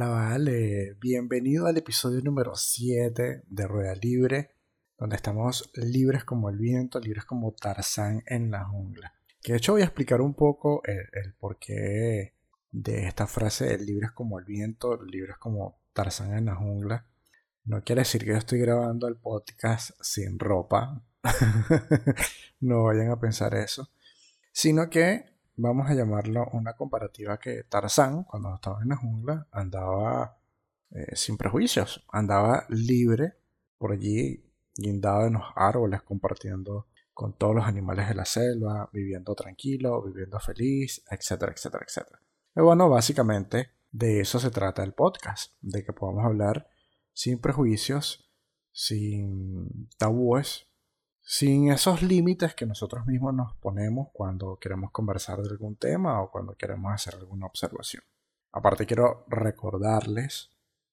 Hola, vale. Bienvenido al episodio número 7 de Rueda Libre, donde estamos libres como el viento, libres como Tarzán en la jungla. Que de hecho voy a explicar un poco el, porqué de esta frase libres como el viento, libres como Tarzán en la jungla. No quiere decir que yo estoy grabando el podcast sin ropa. no vayan a pensar eso. Sino que vamos a llamarlo una comparativa que Tarzán, cuando estaba en la jungla, andaba eh, sin prejuicios, andaba libre por allí, guindado en los árboles, compartiendo con todos los animales de la selva, viviendo tranquilo, viviendo feliz, etcétera, etcétera, etcétera. Y bueno, básicamente de eso se trata el podcast, de que podamos hablar sin prejuicios, sin tabúes, sin esos límites que nosotros mismos nos ponemos cuando queremos conversar de algún tema o cuando queremos hacer alguna observación. Aparte quiero recordarles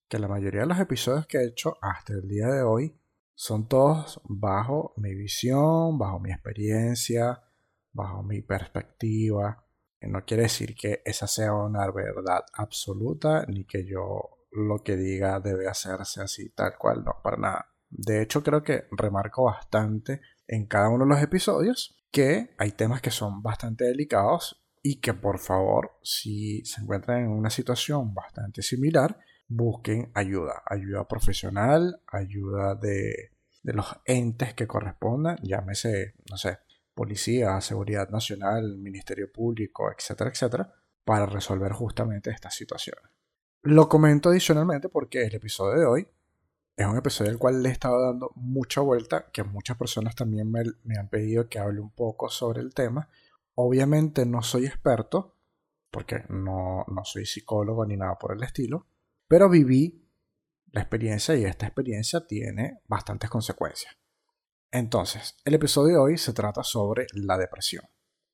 que la mayoría de los episodios que he hecho hasta el día de hoy son todos bajo mi visión, bajo mi experiencia, bajo mi perspectiva. No quiere decir que esa sea una verdad absoluta ni que yo lo que diga debe hacerse así tal cual, no, para nada. De hecho, creo que remarco bastante en cada uno de los episodios que hay temas que son bastante delicados y que por favor, si se encuentran en una situación bastante similar, busquen ayuda, ayuda profesional, ayuda de, los entes que correspondan, llámese, no sé, policía, seguridad nacional, ministerio público, etcétera, etcétera, para resolver justamente estas situaciones. Lo comento adicionalmente porque el episodio de hoy es un episodio al cual le he estado dando mucha vuelta, que muchas personas también me, han pedido que hable un poco sobre el tema. Obviamente no soy experto, porque no, no soy psicólogo ni nada por el estilo, pero viví la experiencia y esta experiencia tiene bastantes consecuencias. Entonces, el episodio de hoy se trata sobre la depresión.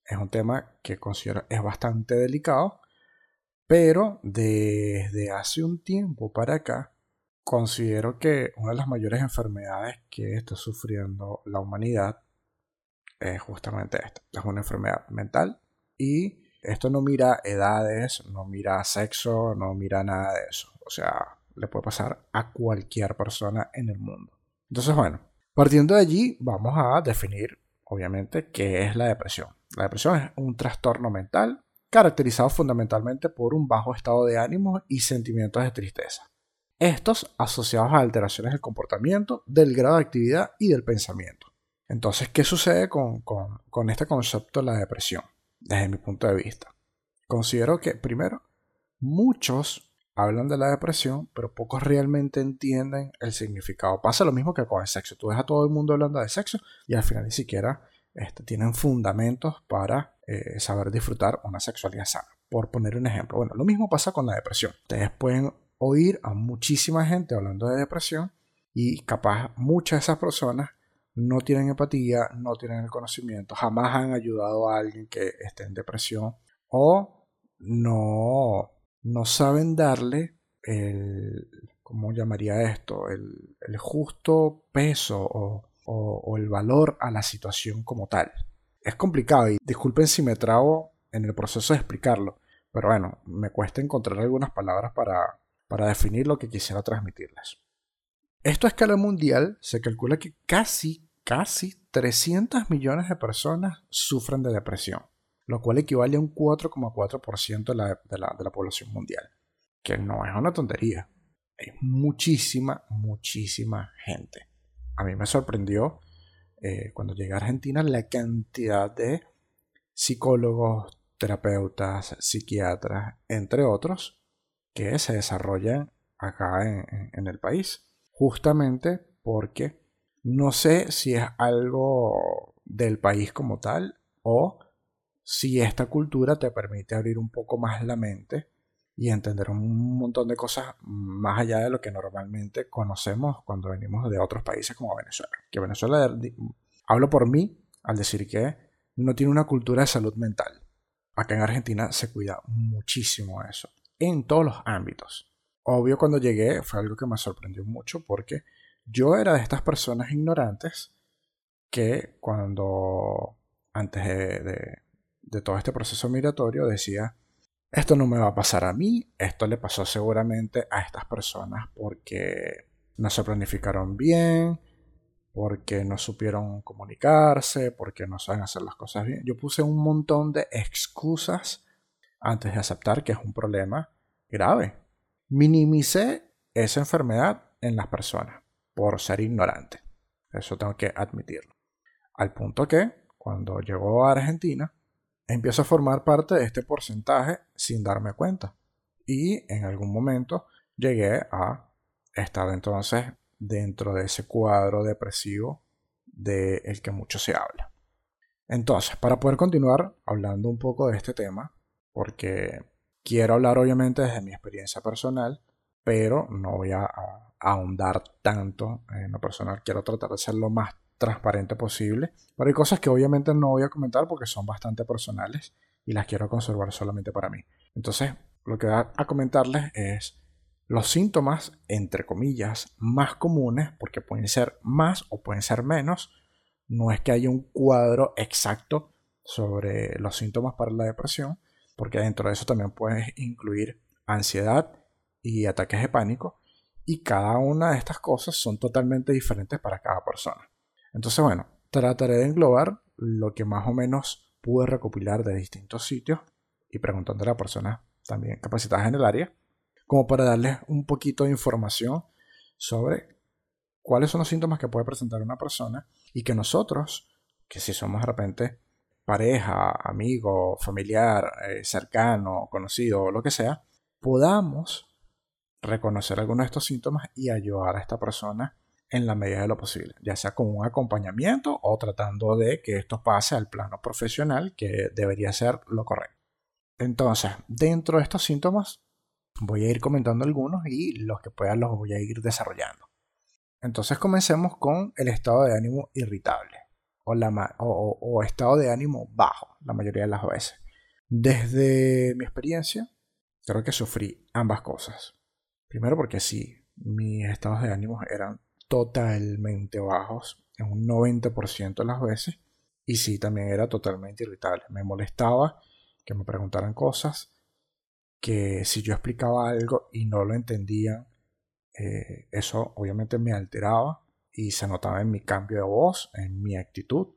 Es un tema que considero es bastante delicado, pero desde hace un tiempo para acá Considero que una de las mayores enfermedades que está sufriendo la humanidad es justamente esta. Es una enfermedad mental y esto no mira edades, no mira sexo, no mira nada de eso. O sea, le puede pasar a cualquier persona en el mundo. Entonces, bueno, partiendo de allí vamos a definir, obviamente, qué es la depresión. La depresión es un trastorno mental caracterizado fundamentalmente por un bajo estado de ánimo y sentimientos de tristeza. Estos asociados a alteraciones del comportamiento, del grado de actividad y del pensamiento. Entonces, ¿qué sucede con, este concepto de la depresión? Desde mi punto de vista. Considero que, primero, muchos hablan de la depresión, pero pocos realmente entienden el significado. Pasa lo mismo que con el sexo. Tú ves a todo el mundo hablando de sexo y al final ni siquiera este, tienen fundamentos para eh, saber disfrutar una sexualidad sana. Por poner un ejemplo. Bueno, lo mismo pasa con la depresión. Ustedes pueden oír a muchísima gente hablando de depresión y capaz muchas de esas personas no tienen empatía, no tienen el conocimiento, jamás han ayudado a alguien que esté en depresión o no, no saben darle el, ¿cómo llamaría esto? El, justo peso o, o, el valor a la situación como tal. Es complicado y disculpen si me trago en el proceso de explicarlo, pero bueno, me cuesta encontrar algunas palabras para, para definir lo que quisiera transmitirles. Esto a escala mundial se calcula que casi, casi 300 millones de personas sufren de depresión, lo cual equivale a un 4,4% de la, de, la, de la población mundial, que no es una tontería. Es muchísima, muchísima gente. A mí me sorprendió eh, cuando llegué a Argentina la cantidad de psicólogos, terapeutas, psiquiatras, entre otros, que se desarrollan acá en, el país. Justamente porque no sé si es algo del país como tal o si esta cultura te permite abrir un poco más la mente y entender un montón de cosas más allá de lo que normalmente conocemos cuando venimos de otros países como Venezuela. Que Venezuela, hablo por mí al decir que no tiene una cultura de salud mental. Acá en Argentina se cuida muchísimo eso en todos los ámbitos. Obvio cuando llegué fue algo que me sorprendió mucho porque yo era de estas personas ignorantes que cuando antes de, todo este proceso migratorio decía, esto no me va a pasar a mí, esto le pasó seguramente a estas personas porque no se planificaron bien, porque no supieron comunicarse, porque no saben hacer las cosas bien. Yo puse un montón de excusas antes de aceptar que es un problema grave. Minimicé esa enfermedad en las personas por ser ignorante. Eso tengo que admitirlo. Al punto que, cuando llegó a Argentina, empiezo a formar parte de este porcentaje sin darme cuenta. Y en algún momento llegué a estar entonces dentro de ese cuadro depresivo del que mucho se habla. Entonces, para poder continuar hablando un poco de este tema, porque quiero hablar obviamente desde mi experiencia personal, pero no voy a, ahondar tanto en lo personal, quiero tratar de ser lo más transparente posible, pero hay cosas que obviamente no voy a comentar porque son bastante personales y las quiero conservar solamente para mí. Entonces, lo que voy a comentarles es los síntomas, entre comillas, más comunes, porque pueden ser más o pueden ser menos, no es que haya un cuadro exacto sobre los síntomas para la depresión, porque dentro de eso también puedes incluir ansiedad y ataques de pánico, y cada una de estas cosas son totalmente diferentes para cada persona. Entonces, bueno, trataré de englobar lo que más o menos pude recopilar de distintos sitios y preguntándole a personas también capacitadas en el área como para darles un poquito de información sobre cuáles son los síntomas que puede presentar una persona y que nosotros, que si somos de repente pareja, amigo, familiar, eh, cercano, conocido, lo que sea, podamos reconocer algunos de estos síntomas y ayudar a esta persona en la medida de lo posible, ya sea con un acompañamiento o tratando de que esto pase al plano profesional, que debería ser lo correcto. Entonces, dentro de estos síntomas Voy a ir comentando algunos y los que puedan los voy a ir desarrollando. Entonces comencemos con el estado de ánimo irritable o, estado de ánimo bajo la mayoría de las veces. Desde mi experiencia, creo que sufrí ambas cosas. Primero porque sí, mis estados de ánimo eran totalmente bajos en un 90% de las veces. Y sí, también era totalmente irritable. Me molestaba que me preguntaran cosas que si yo explicaba algo y no lo entendían, eh, eso obviamente me alteraba y se notaba en mi cambio de voz, en mi actitud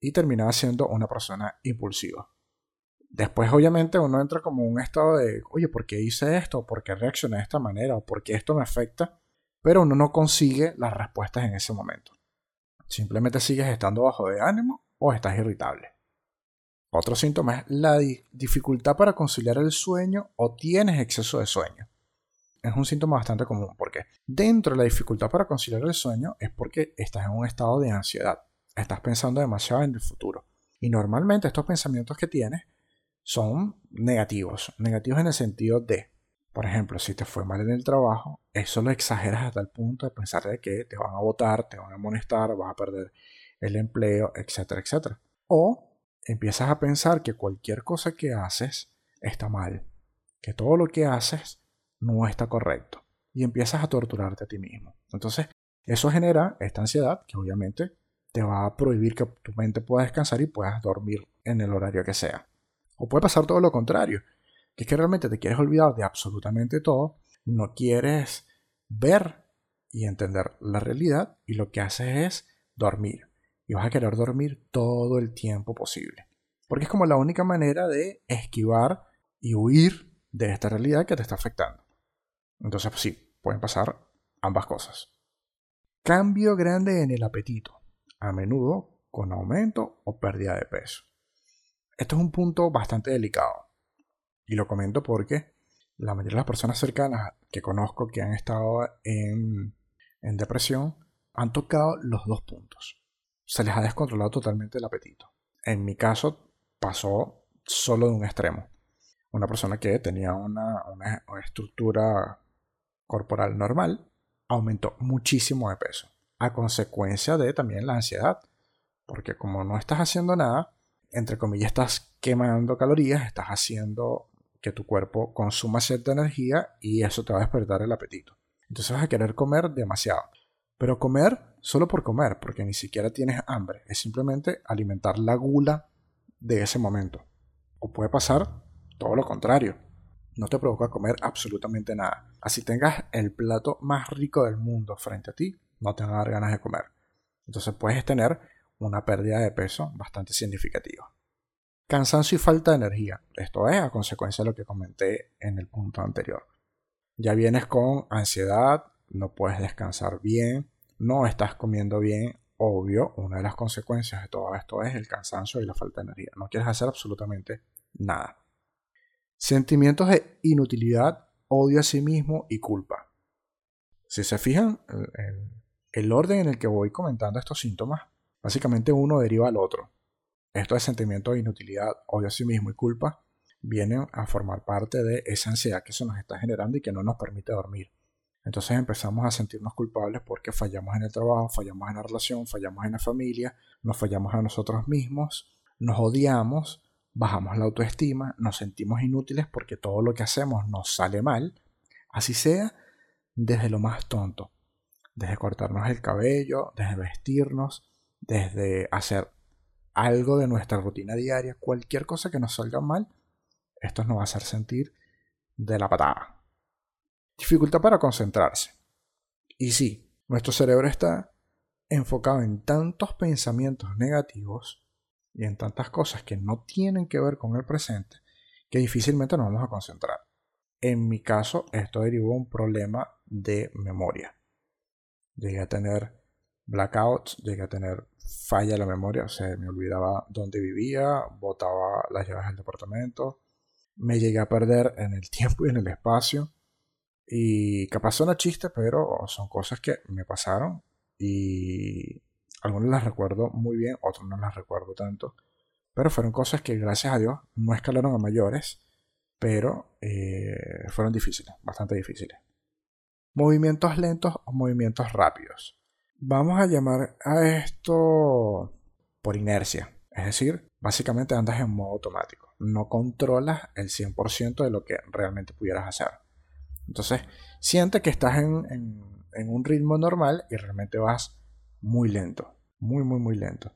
y terminaba siendo una persona impulsiva. Después obviamente uno entra como un estado de, oye, ¿por qué hice esto? ¿Por qué reaccioné de esta manera? ¿O por qué esto me afecta? Pero uno no consigue las respuestas en ese momento. Simplemente sigues estando bajo de ánimo o estás irritable. Otro síntoma es la dificultad para conciliar el sueño o tienes exceso de sueño. Es un síntoma bastante común porque dentro de la dificultad para conciliar el sueño es porque estás en un estado de ansiedad. Estás pensando demasiado en el futuro. Y normalmente estos pensamientos que tienes son negativos. Negativos en el sentido de, por ejemplo, si te fue mal en el trabajo, eso lo exageras hasta el punto de pensar de que te van a votar, te van a amonestar, vas a perder el empleo, etcétera, etcétera. O empiezas a pensar que cualquier cosa que haces está mal, que todo lo que haces no está correcto y empiezas a torturarte a ti mismo. Entonces, eso genera esta ansiedad que obviamente te va a prohibir que tu mente pueda descansar y puedas dormir en el horario que sea. O puede pasar todo lo contrario, que es que realmente te quieres olvidar de absolutamente todo, no quieres ver y entender la realidad y lo que haces es dormir y vas a querer dormir todo el tiempo posible. Porque es como la única manera de esquivar y huir de esta realidad que te está afectando. Entonces, pues sí, pueden pasar ambas cosas. Cambio grande en el apetito, a menudo con aumento o pérdida de peso. Esto es un punto bastante delicado. Y lo comento porque la mayoría de las personas cercanas que conozco que han estado en, en depresión han tocado los dos puntos se les ha descontrolado totalmente el apetito. En mi caso pasó solo de un extremo. Una persona que tenía una, estructura corporal normal aumentó muchísimo de peso, a consecuencia de también la ansiedad, porque como no estás haciendo nada, entre comillas estás quemando calorías, estás haciendo que tu cuerpo consuma cierta energía y eso te va a despertar el apetito. Entonces vas a querer comer demasiado. Pero comer solo por comer, porque ni siquiera tienes hambre, es simplemente alimentar la gula de ese momento. O puede pasar Todo lo contrario. No te provoca comer absolutamente nada. Así tengas el plato más rico del mundo frente a ti, no te van a dar ganas de comer. Entonces puedes tener una pérdida de peso bastante significativa. Cansancio y falta de energía. Esto es a consecuencia de lo que comenté en el punto anterior. Ya vienes con ansiedad, no puedes descansar bien, no estás comiendo bien. Obvio, una de las consecuencias de todo esto es el cansancio y la falta de energía. No quieres hacer absolutamente nada. Sentimientos de inutilidad, odio a sí mismo y culpa. Si se fijan, el, el orden en el que voy comentando estos síntomas, básicamente uno deriva al otro. Estos sentimientos de inutilidad, odio a sí mismo y culpa vienen a formar parte de esa ansiedad que se nos está generando y que no nos permite dormir. Entonces empezamos a sentirnos culpables porque fallamos en el trabajo, fallamos en la relación, fallamos en la familia, nos fallamos a nosotros mismos, nos odiamos, bajamos la autoestima, nos sentimos inútiles porque todo lo que hacemos nos sale mal, así sea desde lo más tonto, desde cortarnos el cabello, desde vestirnos, desde hacer algo de nuestra rutina diaria, cualquier cosa que nos salga mal, esto nos va a hacer sentir de la patada. Dificultad para concentrarse. Y sí, nuestro cerebro está enfocado en tantos pensamientos negativos y en tantas cosas que no tienen que ver con el presente que difícilmente nos vamos a concentrar. En mi caso, esto derivó un problema de memoria. Llegué a tener blackouts, llegué a tener falla la memoria, o sea, me olvidaba dónde vivía, botaba las llaves del departamento, me llegué a perder en el tiempo y en el espacio. Y capaz son chiste, pero son cosas que me pasaron y algunas las recuerdo muy bien, otras no las recuerdo tanto. Pero fueron cosas que gracias a Dios no escalaron a mayores, pero eh, fueron difíciles, bastante difíciles. Movimientos lentos o movimientos rápidos. Vamos a llamar a esto por inercia. Es decir, básicamente andas en modo automático. No controlas el 100% de lo que realmente pudieras hacer. Entonces, siente que estás en, un ritmo normal y realmente vas muy lento. Muy, muy, muy lento.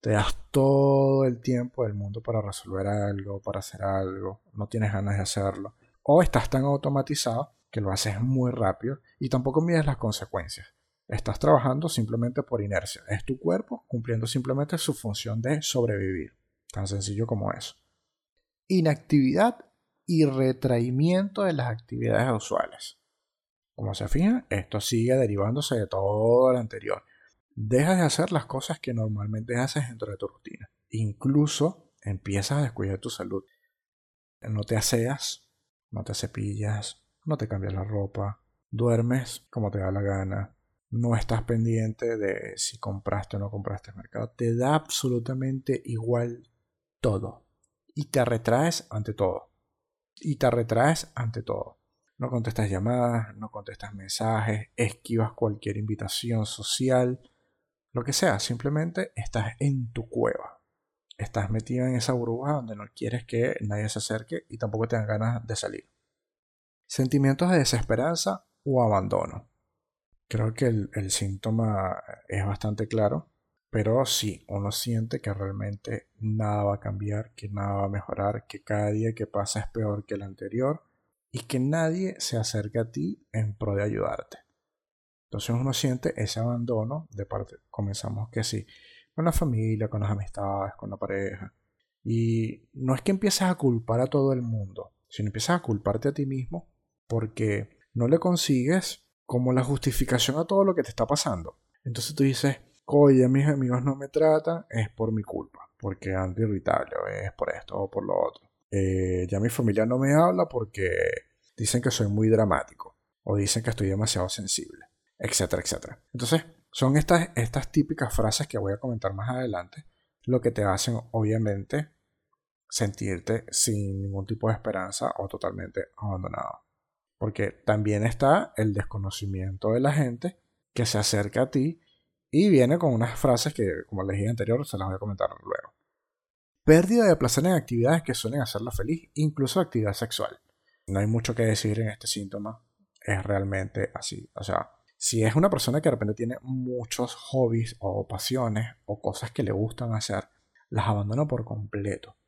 Te das todo el tiempo del mundo para resolver algo, para hacer algo. No tienes ganas de hacerlo. O estás tan automatizado que lo haces muy rápido y tampoco mides las consecuencias. Estás trabajando simplemente por inercia. Es tu cuerpo cumpliendo simplemente su función de sobrevivir. Tan sencillo como eso. Inactividad y retraimiento de las actividades usuales. Como se fijan, esto sigue derivándose de todo lo anterior. Dejas de hacer las cosas que normalmente haces dentro de tu rutina. Incluso empiezas a descuidar tu salud. No te aseas, no te cepillas, no te cambias la ropa, duermes como te da la gana, no estás pendiente de si compraste o no compraste el mercado. Te da absolutamente igual todo. Y te retraes ante todo. Y te retraes ante todo. No contestas llamadas, no contestas mensajes, esquivas cualquier invitación social, lo que sea. Simplemente estás en tu cueva. Estás metido en esa burbuja donde no quieres que nadie se acerque y tampoco tengan ganas de salir. Sentimientos de desesperanza o abandono. Creo que el, síntoma es bastante claro, pero sí, uno siente que realmente nada va a cambiar, que nada va a mejorar, que cada día que pasa es peor que el anterior y que nadie se acerca a ti en pro de ayudarte. Entonces uno siente ese abandono de parte, comenzamos que sí, con la familia, con las amistades, con la pareja. Y no es que empieces a culpar a todo el mundo, sino empiezas a culparte a ti mismo porque no le consigues como la justificación a todo lo que te está pasando. Entonces tú dices, oye, mis amigos no me tratan, es por mi culpa, porque ando irritable, es por esto o por lo otro. Eh, ya mi familia no me habla porque dicen que soy muy dramático, o dicen que estoy demasiado sensible, etcétera, etcétera. Entonces, son estas, estas típicas frases que voy a comentar más adelante, lo que te hacen, obviamente, sentirte sin ningún tipo de esperanza o totalmente abandonado. Porque también está el desconocimiento de la gente que se acerca a ti y viene con unas frases que, como les dije anterior, se las voy a comentar luego. Pérdida de placer en actividades que suelen hacerla feliz, incluso actividad sexual. No hay mucho que decir en este síntoma. Es realmente así. O sea, si es una persona que de repente tiene muchos hobbies o pasiones o cosas que le gustan hacer, las abandona por completo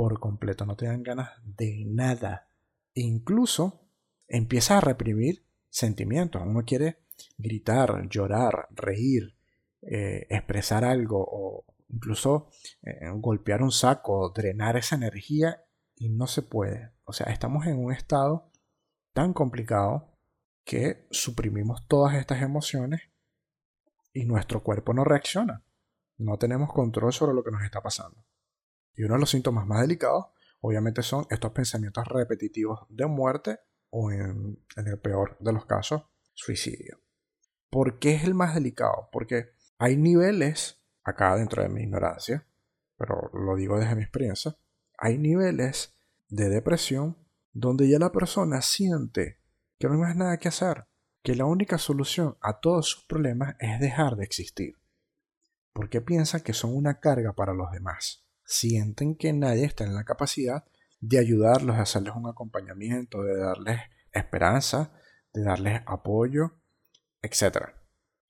por completo, no te dan ganas de nada. E incluso empiezas a reprimir sentimientos. Uno quiere gritar, llorar, reír, eh, expresar algo o incluso eh, golpear un saco, drenar esa energía y no se puede. O sea, estamos en un estado tan complicado que suprimimos todas estas emociones y nuestro cuerpo no reacciona. No tenemos control sobre lo que nos está pasando. Y uno de los síntomas más delicados, obviamente, son estos pensamientos repetitivos de muerte o, en, el peor de los casos, suicidio. ¿Por qué es el más delicado? Porque hay niveles, acá dentro de mi ignorancia, pero lo digo desde mi experiencia, hay niveles de depresión donde ya la persona siente que no hay más nada que hacer, que la única solución a todos sus problemas es dejar de existir, porque piensa que son una carga para los demás. Sienten que nadie está en la capacidad de ayudarlos, de hacerles un acompañamiento, de darles esperanza, de darles apoyo, etc.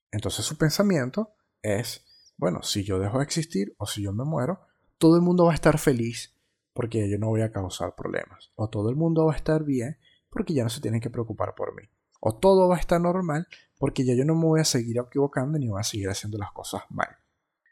Entonces su pensamiento es, bueno, si yo dejo de existir o si yo me muero, todo el mundo va a estar feliz porque yo no voy a causar problemas. O todo el mundo va a estar bien porque ya no se tienen que preocupar por mí. O todo va a estar normal porque ya yo no me voy a seguir equivocando ni voy a seguir haciendo las cosas mal.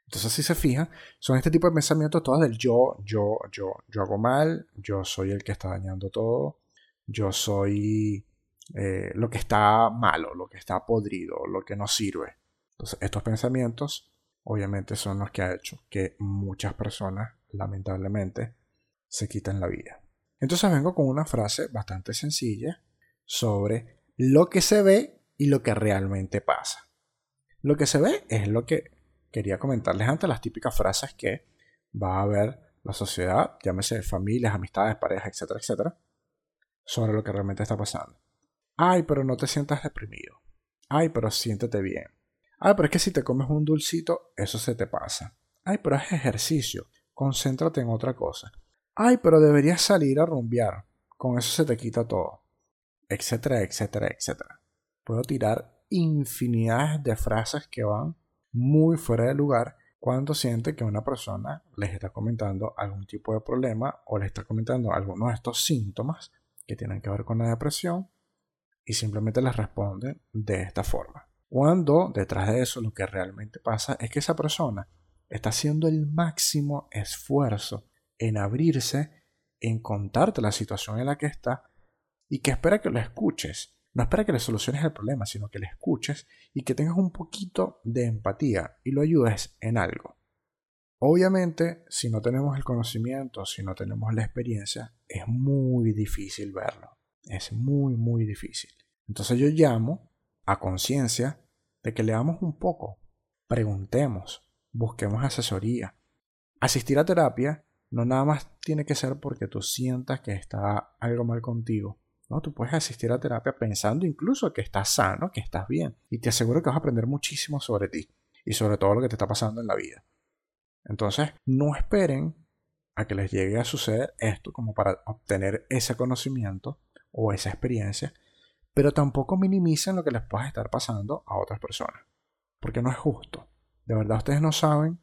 Entonces, si se fijan, son este tipo de pensamientos todos del yo, yo, yo, yo hago mal, yo soy el que está dañando todo, yo soy eh, lo que está malo, lo que está podrido, lo que no sirve. Entonces, estos pensamientos obviamente son los que ha hecho que muchas personas, lamentablemente, se quiten la vida. Entonces vengo con una frase bastante sencilla sobre lo que se ve y lo que realmente pasa. Lo que se ve es lo que quería comentarles antes, las típicas frases que va a ver la sociedad, llámese familias, amistades, parejas, etcétera, etcétera, sobre lo que realmente está pasando. Ay, pero no te sientas deprimido. Ay, pero siéntete bien. Ay, pero es que si te comes un dulcito, eso se te pasa. Ay, pero es ejercicio. Concéntrate en otra cosa. Ay, pero deberías salir a rumbear. Con eso se te quita todo. Etcétera, etcétera, etcétera. Puedo tirar infinidades de frases que van muy fuera de lugar cuando siente que una persona les está comentando algún tipo de problema o les está comentando algunos de estos síntomas que tienen que ver con la depresión y simplemente les responden de esta forma. Cuando detrás de eso lo que realmente pasa es que esa persona está haciendo el máximo esfuerzo en abrirse, en contarte la situación en la que está y que espera que lo escuches. No espera que le soluciones el problema, sino que le escuches y que tengas un poquito de empatía y lo ayudes en algo. Obviamente, si no tenemos el conocimiento, si no tenemos la experiencia, es muy difícil verlo. Es muy, muy difícil. Entonces yo llamo a conciencia de que leamos un poco, preguntemos, busquemos asesoría. Asistir a terapia no nada más tiene que ser porque tú sientas que está algo mal contigo. No, tú puedes asistir a terapia pensando incluso que estás sano, que estás bien. Y te aseguro que vas a aprender muchísimo sobre ti y sobre todo lo que te está pasando en la vida. Entonces, no esperen a que les llegue a suceder esto como para obtener ese conocimiento o esa experiencia, pero tampoco minimicen lo que les pueda estar pasando a otras personas, porque no es justo. De verdad ustedes no saben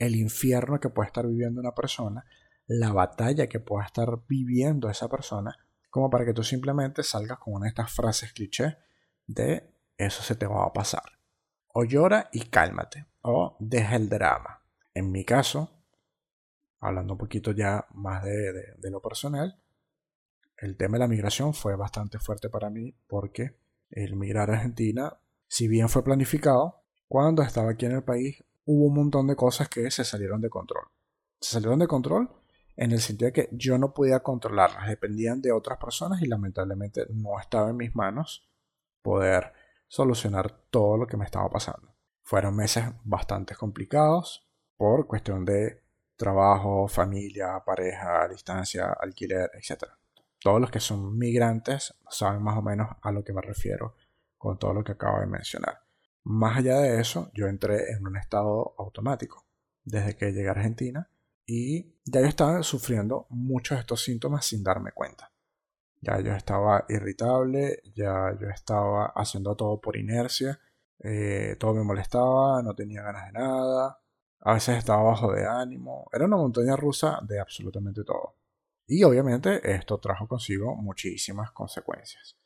el infierno que puede estar viviendo una persona, la batalla que pueda estar viviendo esa persona, como para que tú simplemente salgas con una de estas frases cliché de eso se te va a pasar. O llora y cálmate, o deja el drama. En mi caso, hablando un poquito ya más de, de lo personal, el tema de la migración fue bastante fuerte para mí porque el migrar a Argentina, si bien fue planificado, cuando estaba aquí en el país hubo un montón de cosas que se salieron de control. Se salieron de control en el sentido de que yo no podía controlarlas, dependían de otras personas y lamentablemente no estaba en mis manos poder solucionar todo lo que me estaba pasando. Fueron meses bastante complicados por cuestión de trabajo, familia, pareja, distancia, alquiler, etc. Todos los que son migrantes saben más o menos a lo que me refiero con todo lo que acabo de mencionar. Más allá de eso, yo entré en un estado automático desde que llegué a Argentina y ya yo estaba sufriendo muchos de estos síntomas sin darme cuenta. Ya yo estaba irritable, ya yo estaba haciendo todo por inercia, eh, todo me molestaba, no tenía ganas de nada, A veces estaba bajo de ánimo. Era una montaña rusa de absolutamente todo. Y obviamente esto trajo consigo muchísimas consecuencias.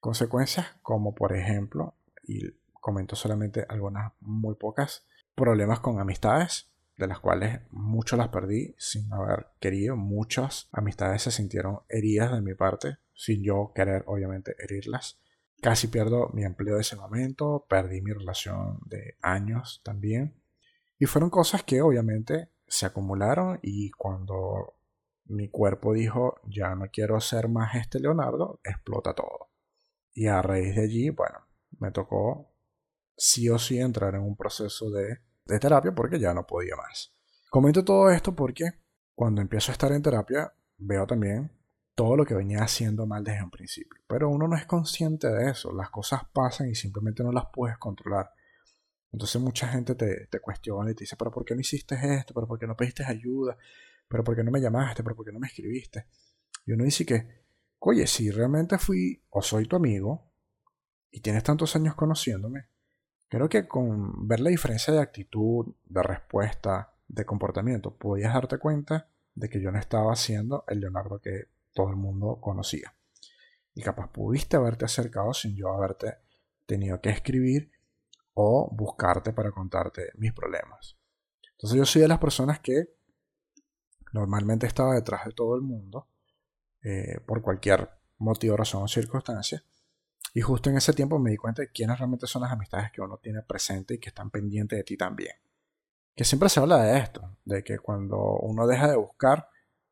Consecuencias como por ejemplo, y comento solamente algunas muy pocas, problemas con amistades, de las cuales muchas las perdí sin haber querido. Muchas amistades se sintieron heridas de mi parte, sin yo querer obviamente herirlas. Casi pierdo mi empleo de ese momento, perdí mi relación de años también. Y fueron cosas que obviamente se acumularon y cuando mi cuerpo dijo, ya no quiero ser más este Leonardo, explota todo. Y a raíz de allí, bueno, me tocó sí o sí entrar en un proceso de, de terapia porque ya no podía más. Comento todo esto porque cuando empiezo a estar en terapia veo también todo lo que venía haciendo mal desde un principio. Pero uno no es consciente de eso. Las cosas pasan y simplemente no las puedes controlar. Entonces mucha gente te, te cuestiona y te dice, pero ¿por qué no hiciste esto? ¿Pero por qué no pediste ayuda? ¿Pero por qué no me llamaste? ¿Pero por qué no me escribiste? Y uno dice que, oye, si realmente fui o soy tu amigo y tienes tantos años conociéndome, creo que con ver la diferencia de actitud, de respuesta, de comportamiento, podías darte cuenta de que yo no estaba siendo el Leonardo que todo el mundo conocía. Y capaz pudiste haberte acercado sin yo haberte tenido que escribir o buscarte para contarte mis problemas. Entonces yo soy de las personas que normalmente estaba detrás de todo el mundo eh, por cualquier motivo, razón o circunstancia. Y justo en ese tiempo me di cuenta de quiénes realmente son las amistades que uno tiene presente y que están pendientes de ti también. Que siempre se habla de esto, de que cuando uno deja de buscar,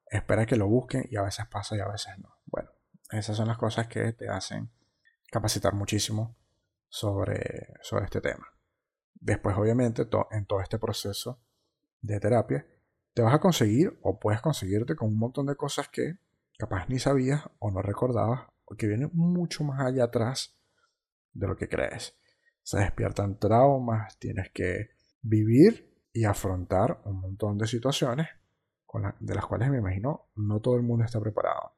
espera que lo busquen y a veces pasa y a veces no. Bueno, esas son las cosas que te hacen capacitar muchísimo sobre, sobre este tema. Después, obviamente, en todo este proceso de terapia, te vas a conseguir o puedes conseguirte con un montón de cosas que capaz ni sabías o no recordabas que vienen mucho más allá atrás de lo que crees. Se despiertan traumas, tienes que vivir y afrontar un montón de situaciones de las cuales me imagino no todo el mundo está preparado.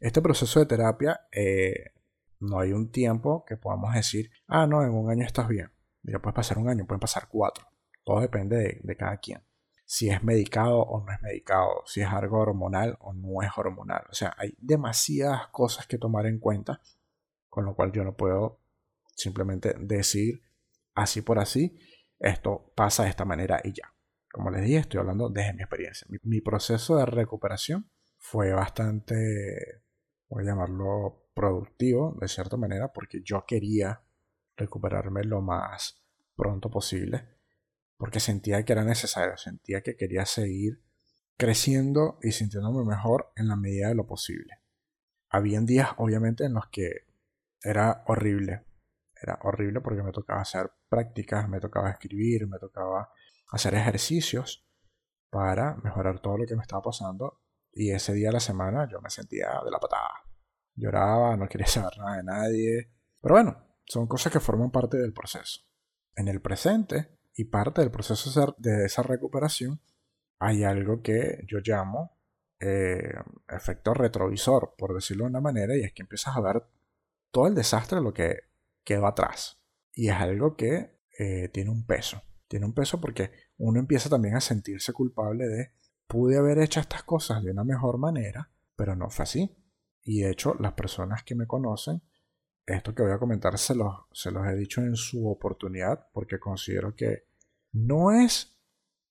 Este proceso de terapia, eh, no hay un tiempo que podamos decir, ah, no, en un año estás bien. Mira, puede pasar un año, pueden pasar cuatro. Todo depende de, cada quien. Si es medicado o no es medicado, si es algo hormonal o no es hormonal. O sea, hay demasiadas cosas que tomar en cuenta, con lo cual yo no puedo simplemente decir así por así, esto pasa de esta manera y ya. Como les dije, estoy hablando desde mi experiencia. Mi, proceso de recuperación fue bastante, voy a llamarlo productivo, de cierta manera, porque yo quería recuperarme lo más pronto posible, porque sentía que era necesario, sentía que quería seguir creciendo y sintiéndome mejor en la medida de lo posible. Habían días, obviamente, en los que era horrible. Era horrible porque me tocaba hacer prácticas, me tocaba escribir, me tocaba hacer ejercicios para mejorar todo lo que me estaba pasando. Y ese día de la semana yo me sentía de la patada. Lloraba, no quería saber nada de nadie. Pero bueno, son cosas que forman parte del proceso. En el presente y parte del proceso de esa recuperación hay algo que yo llamo eh, efecto retrovisor, por decirlo de una manera, y es que empiezas a ver todo el desastre de lo que quedó atrás. Y es algo que eh, tiene un peso tiene un peso porque uno empieza también a sentirse culpable de pude haber hecho estas cosas de una mejor manera, pero no fue así. Y de hecho, las personas que me conocen, esto que voy a comentar se los, se los he dicho en su oportunidad porque considero que no es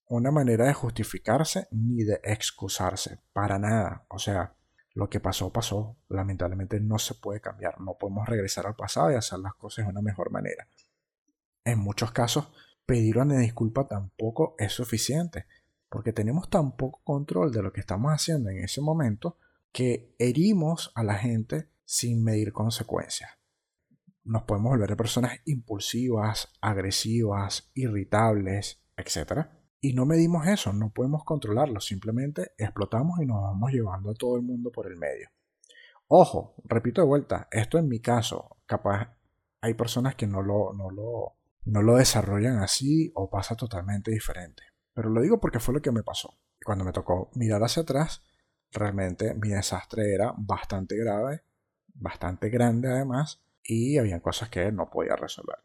una manera de justificarse ni de excusarse, para nada. O sea, lo que pasó, pasó. Lamentablemente no se puede cambiar. No podemos regresar al pasado y hacer las cosas de una mejor manera. En muchos casos pedir una disculpa tampoco es suficiente, porque tenemos tan poco control de lo que estamos haciendo en ese momento que herimos a la gente sin medir consecuencias. Nos podemos volver personas impulsivas, agresivas, irritables, etc. Y no medimos eso, no podemos controlarlo, simplemente explotamos y nos vamos llevando a todo el mundo por el medio. Ojo, repito de vuelta, esto en mi caso, capaz hay personas que no lo, no lo, no lo desarrollan así o pasa totalmente diferente. Pero lo digo porque fue lo que me pasó. Cuando me tocó mirar hacia atrás, realmente mi desastre era bastante grave, bastante grande además, y había cosas que no podía resolver.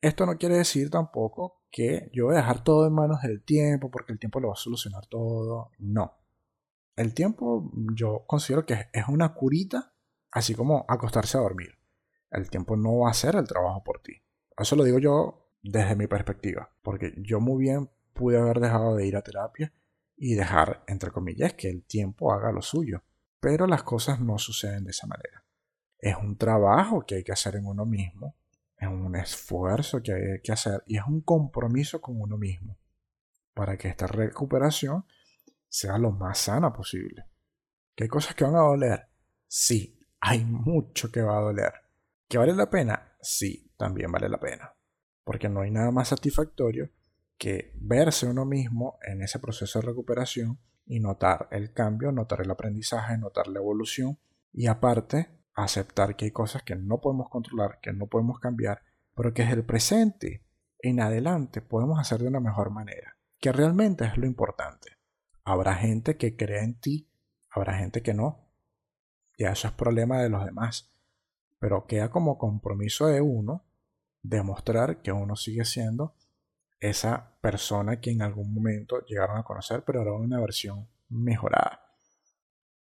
Esto no quiere decir tampoco que yo voy a dejar todo en manos del tiempo porque el tiempo lo va a solucionar todo. No. El tiempo yo considero que es una curita, así como acostarse a dormir. El tiempo no va a hacer el trabajo por ti. Eso lo digo yo desde mi perspectiva, porque yo muy bien pude haber dejado de ir a terapia y dejar, entre comillas, que el tiempo haga lo suyo. Pero las cosas no suceden de esa manera. Es un trabajo que hay que hacer en uno mismo, es un esfuerzo que hay que hacer y es un compromiso con uno mismo para que esta recuperación sea lo más sana posible. ¿Qué hay cosas que van a doler? Sí, hay mucho que va a doler. ¿Que vale la pena? Sí, también vale la pena. Porque no hay nada más satisfactorio que verse uno mismo en ese proceso de recuperación y notar el cambio, notar el aprendizaje, notar la evolución y aparte aceptar que hay cosas que no podemos controlar, que no podemos cambiar, pero que es el presente en adelante podemos hacer de una mejor manera, que realmente es lo importante. Habrá gente que crea en ti, habrá gente que no, y eso es problema de los demás, pero queda como compromiso de uno demostrar que uno sigue siendo esa persona que en algún momento llegaron a conocer, pero ahora una versión mejorada.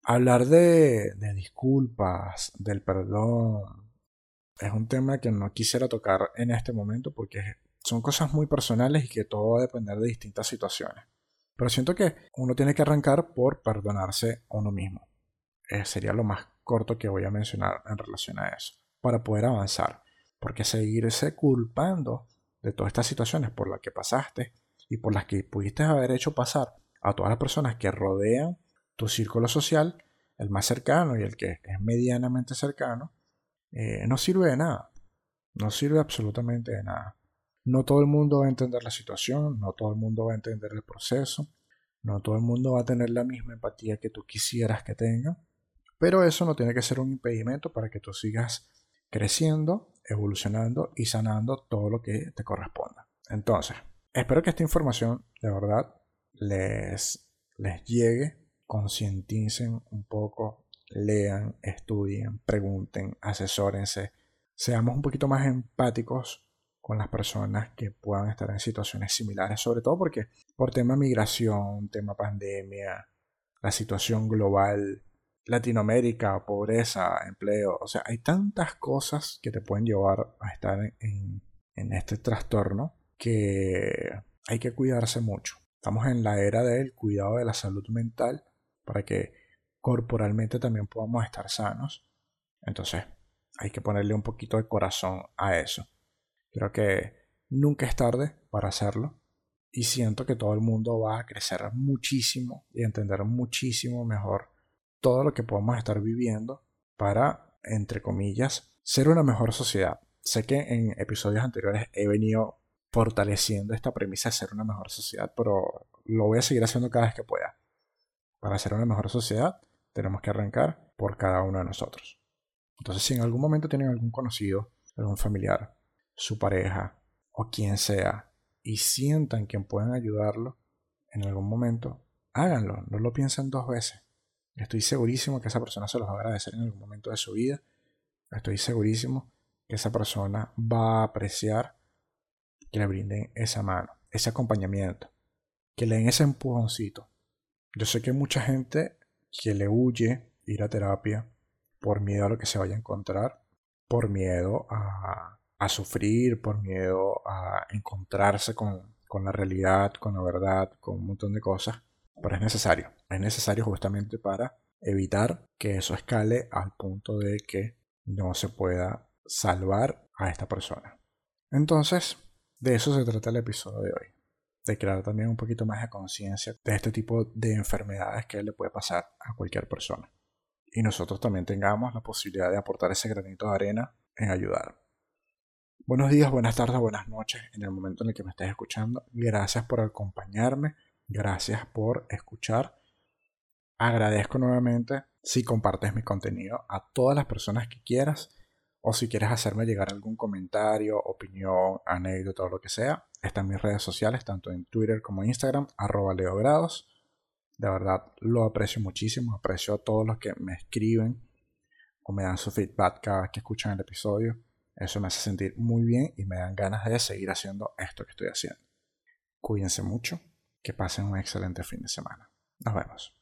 Hablar de, disculpas, del perdón, es un tema que no quisiera tocar en este momento porque son cosas muy personales y que todo va a depender de distintas situaciones. Pero siento que uno tiene que arrancar por perdonarse a uno mismo. Eh, sería lo más corto que voy a mencionar en relación a eso, para poder avanzar. Porque seguirse culpando de todas estas situaciones por las que pasaste y por las que pudiste haber hecho pasar a todas las personas que rodean tu círculo social, el más cercano y el que es medianamente cercano, eh, no sirve de nada. No sirve absolutamente de nada. No todo el mundo va a entender la situación, no todo el mundo va a entender el proceso, no todo el mundo va a tener la misma empatía que tú quisieras que tenga, pero eso no tiene que ser un impedimento para que tú sigas creciendo evolucionando y sanando todo lo que te corresponda. Entonces, espero que esta información de verdad les, les llegue, concienticen un poco, lean, estudien, pregunten, asesórense, seamos un poquito más empáticos con las personas que puedan estar en situaciones similares, sobre todo porque por tema migración, tema pandemia, la situación global, Latinoamérica, pobreza, empleo, o sea, hay tantas cosas que te pueden llevar a estar en, este trastorno que hay que cuidarse mucho. Estamos en la era del cuidado de la salud mental para que corporalmente también podamos estar sanos. Entonces, hay que ponerle un poquito de corazón a eso. Creo que nunca es tarde para hacerlo y siento que todo el mundo va a crecer muchísimo y entender muchísimo mejor todo lo que podemos estar viviendo para, entre comillas, ser una mejor sociedad. Sé que en episodios anteriores he venido fortaleciendo esta premisa de ser una mejor sociedad, pero lo voy a seguir haciendo cada vez que pueda. Para ser una mejor sociedad, tenemos que arrancar por cada uno de nosotros. Entonces, si en algún momento tienen algún conocido, algún familiar, su pareja o quien sea, y sientan que pueden ayudarlo en algún momento, háganlo, no lo piensen dos veces. Estoy segurísimo que esa persona se los va a agradecer en algún momento de su vida. Estoy segurísimo que esa persona va a apreciar que le brinden esa mano, ese acompañamiento, que le den ese empujoncito. Yo sé que hay mucha gente que le huye ir a terapia por miedo a lo que se vaya a encontrar, por miedo a, a sufrir, por miedo a encontrarse con, con la realidad, con la verdad, con un montón de cosas. Pero es necesario. Es necesario justamente para evitar que eso escale al punto de que no se pueda salvar a esta persona. Entonces, de eso se trata el episodio de hoy. De crear también un poquito más de conciencia de este tipo de enfermedades que le puede pasar a cualquier persona. Y nosotros también tengamos la posibilidad de aportar ese granito de arena en ayudar. Buenos días, buenas tardes, buenas noches en el momento en el que me estés escuchando. Gracias por acompañarme Gracias por escuchar. Agradezco nuevamente si compartes mi contenido a todas las personas que quieras o si quieres hacerme llegar algún comentario, opinión, anécdota o lo que sea. Están mis redes sociales, tanto en Twitter como en Instagram, arroba leogrados. De verdad lo aprecio muchísimo, aprecio a todos los que me escriben o me dan su feedback cada vez que escuchan el episodio. Eso me hace sentir muy bien y me dan ganas de seguir haciendo esto que estoy haciendo. Cuídense mucho, que pasen un excelente fin de semana. Nos vemos.